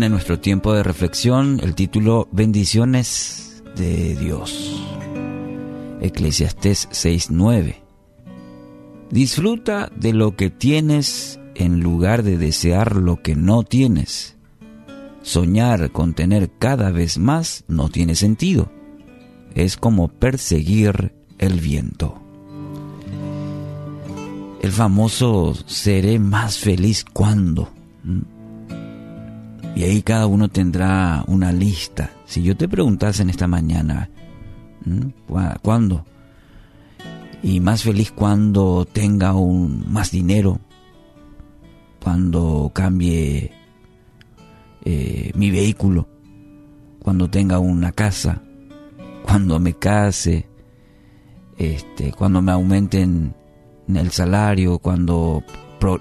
en nuestro tiempo de reflexión, el título Bendiciones de Dios. Eclesiastés 6:9. Disfruta de lo que tienes en lugar de desear lo que no tienes. Soñar con tener cada vez más no tiene sentido. Es como perseguir el viento. El famoso seré más feliz cuando. Y ahí cada uno tendrá una lista. Si yo te preguntase en esta mañana, ¿cuándo? Y más feliz cuando tenga un, más dinero, cuando cambie eh, mi vehículo, cuando tenga una casa, cuando me case, este, cuando me aumenten el salario, cuando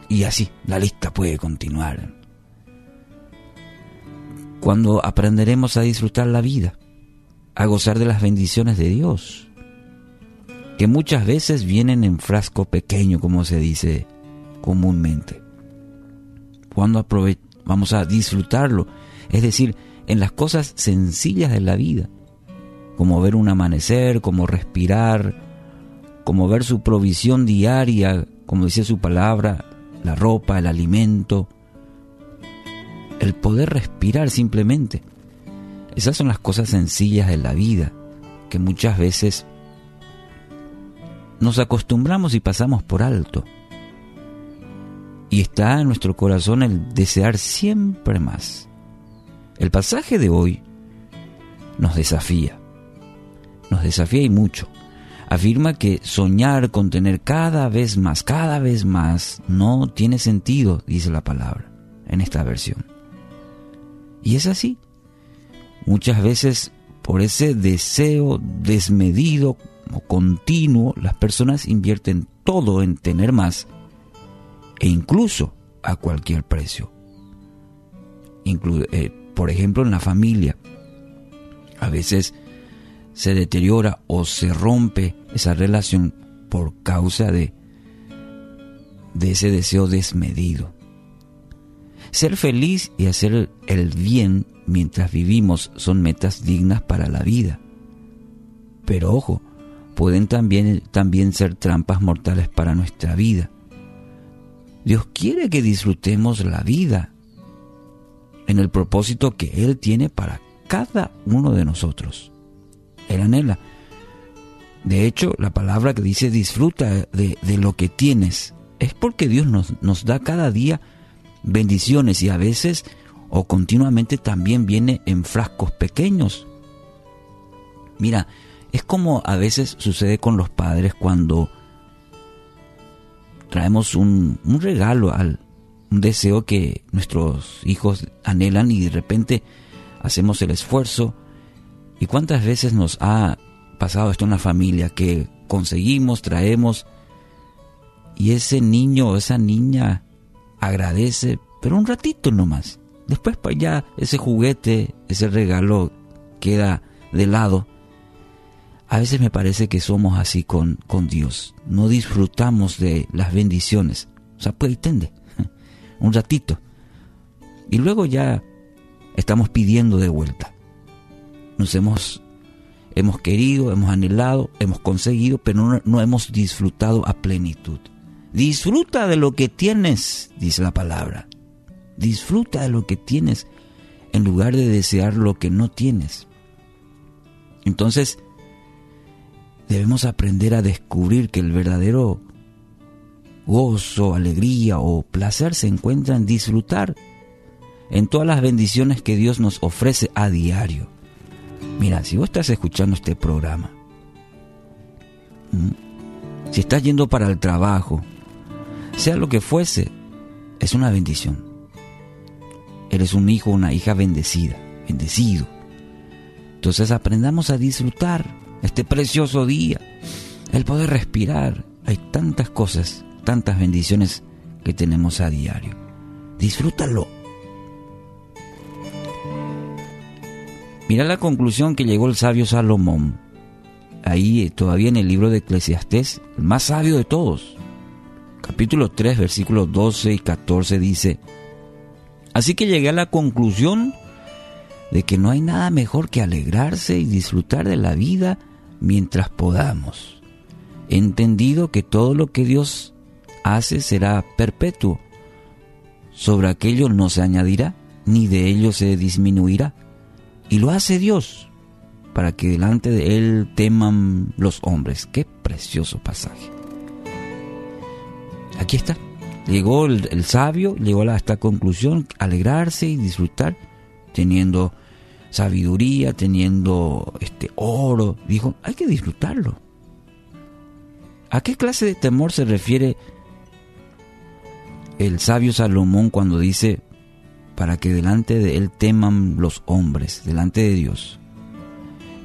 y así la lista puede continuar cuando aprenderemos a disfrutar la vida, a gozar de las bendiciones de Dios, que muchas veces vienen en frasco pequeño, como se dice comúnmente. Cuando vamos a disfrutarlo, es decir, en las cosas sencillas de la vida, como ver un amanecer, como respirar, como ver su provisión diaria, como dice su palabra, la ropa, el alimento, el poder respirar simplemente. Esas son las cosas sencillas de la vida que muchas veces nos acostumbramos y pasamos por alto. Y está en nuestro corazón el desear siempre más. El pasaje de hoy nos desafía. Nos desafía y mucho. Afirma que soñar con tener cada vez más, cada vez más, no tiene sentido, dice la palabra en esta versión. Y es así. Muchas veces por ese deseo desmedido o continuo, las personas invierten todo en tener más e incluso a cualquier precio. Eh, por ejemplo, en la familia, a veces se deteriora o se rompe esa relación por causa de, de ese deseo desmedido. Ser feliz y hacer el bien mientras vivimos son metas dignas para la vida. Pero ojo, pueden también, también ser trampas mortales para nuestra vida. Dios quiere que disfrutemos la vida en el propósito que Él tiene para cada uno de nosotros. Él anhela. De hecho, la palabra que dice disfruta de, de lo que tienes es porque Dios nos, nos da cada día bendiciones y a veces o continuamente también viene en frascos pequeños. Mira, es como a veces sucede con los padres cuando traemos un, regalo, al, un deseo que nuestros hijos anhelan y de repente hacemos el esfuerzo. ¿Y cuántas veces nos ha pasado esto en la familia que conseguimos, traemos y ese niño o esa niña agradece, pero un ratito nomás. Después para allá ese juguete, ese regalo queda de lado. A veces me parece que somos así con, con Dios. No disfrutamos de las bendiciones. O sea, pues tende. Un ratito. Y luego ya estamos pidiendo de vuelta. Nos hemos, hemos querido, hemos anhelado, hemos conseguido, pero no hemos disfrutado a plenitud. Disfruta de lo que tienes, dice la palabra. Disfruta de lo que tienes en lugar de desear lo que no tienes. Entonces, debemos aprender a descubrir que el verdadero gozo, alegría o placer se encuentra en disfrutar en todas las bendiciones que Dios nos ofrece a diario. Mira, si vos estás escuchando este programa, si estás yendo para el trabajo, sea lo que fuese, es una bendición. Eres un hijo, una hija bendecida, bendecido. Entonces aprendamos a disfrutar este precioso día, el poder respirar. Hay tantas cosas, tantas bendiciones que tenemos a diario. Disfrútalo. Mira la conclusión que llegó el sabio Salomón. Ahí todavía en el libro de Eclesiastés, el más sabio de todos capítulo 3, versículos 12 y 14 dice, Así que llegué a la conclusión de que no hay nada mejor que alegrarse y disfrutar de la vida mientras podamos. He entendido que todo lo que Dios hace será perpetuo. Sobre aquello no se añadirá, ni de ello se disminuirá. Y lo hace Dios, para que delante de Él teman los hombres. Qué precioso pasaje. Aquí está. Llegó el, sabio, llegó a esta conclusión, alegrarse y disfrutar, teniendo sabiduría, teniendo este oro. Dijo, hay que disfrutarlo. ¿A qué clase de temor se refiere el sabio Salomón cuando dice, para que delante de él teman los hombres, delante de Dios?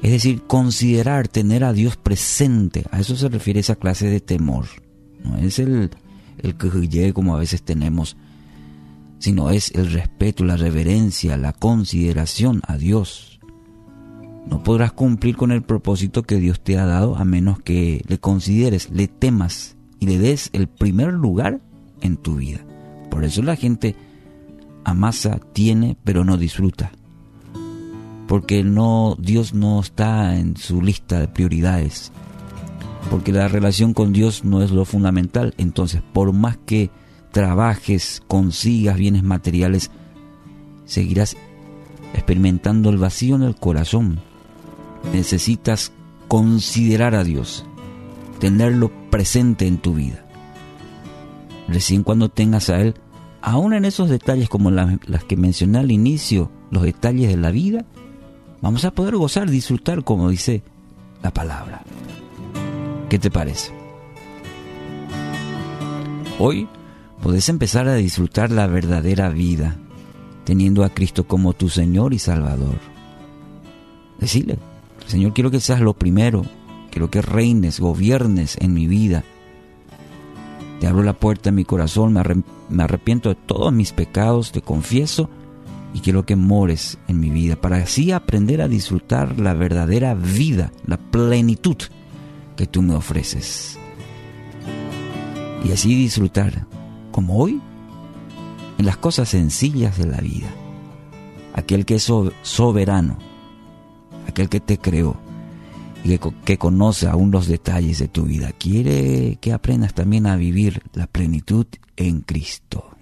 Es decir, considerar, tener a Dios presente, a eso se refiere esa clase de temor. No es el, el que como a veces tenemos, sino es el respeto, la reverencia, la consideración a Dios. No podrás cumplir con el propósito que Dios te ha dado a menos que le consideres, le temas y le des el primer lugar en tu vida. Por eso la gente amasa, tiene, pero no disfruta porque no Dios no está en su lista de prioridades. Porque la relación con Dios no es lo fundamental, entonces por más que trabajes, consigas bienes materiales, seguirás experimentando el vacío en el corazón. Necesitas considerar a Dios, tenerlo presente en tu vida. Recién cuando tengas a Él, aún en esos detalles como las, que mencioné al inicio, los detalles de la vida, vamos a poder gozar, disfrutar, como dice la palabra. ¿Qué te parece? Hoy podés empezar a disfrutar la verdadera vida, teniendo a Cristo como tu Señor y Salvador. Decirle, Señor, quiero que seas lo primero, quiero que reines, gobiernes en mi vida. Te abro la puerta en mi corazón, me arrepiento de todos mis pecados, te confieso y quiero que mores en mi vida para así aprender a disfrutar la verdadera vida, la plenitud que tú me ofreces. Y así disfrutar, como hoy, en las cosas sencillas de la vida. Aquel que es soberano, aquel que te creó y que, que conoce aún los detalles de tu vida, quiere que aprendas también a vivir la plenitud en Cristo.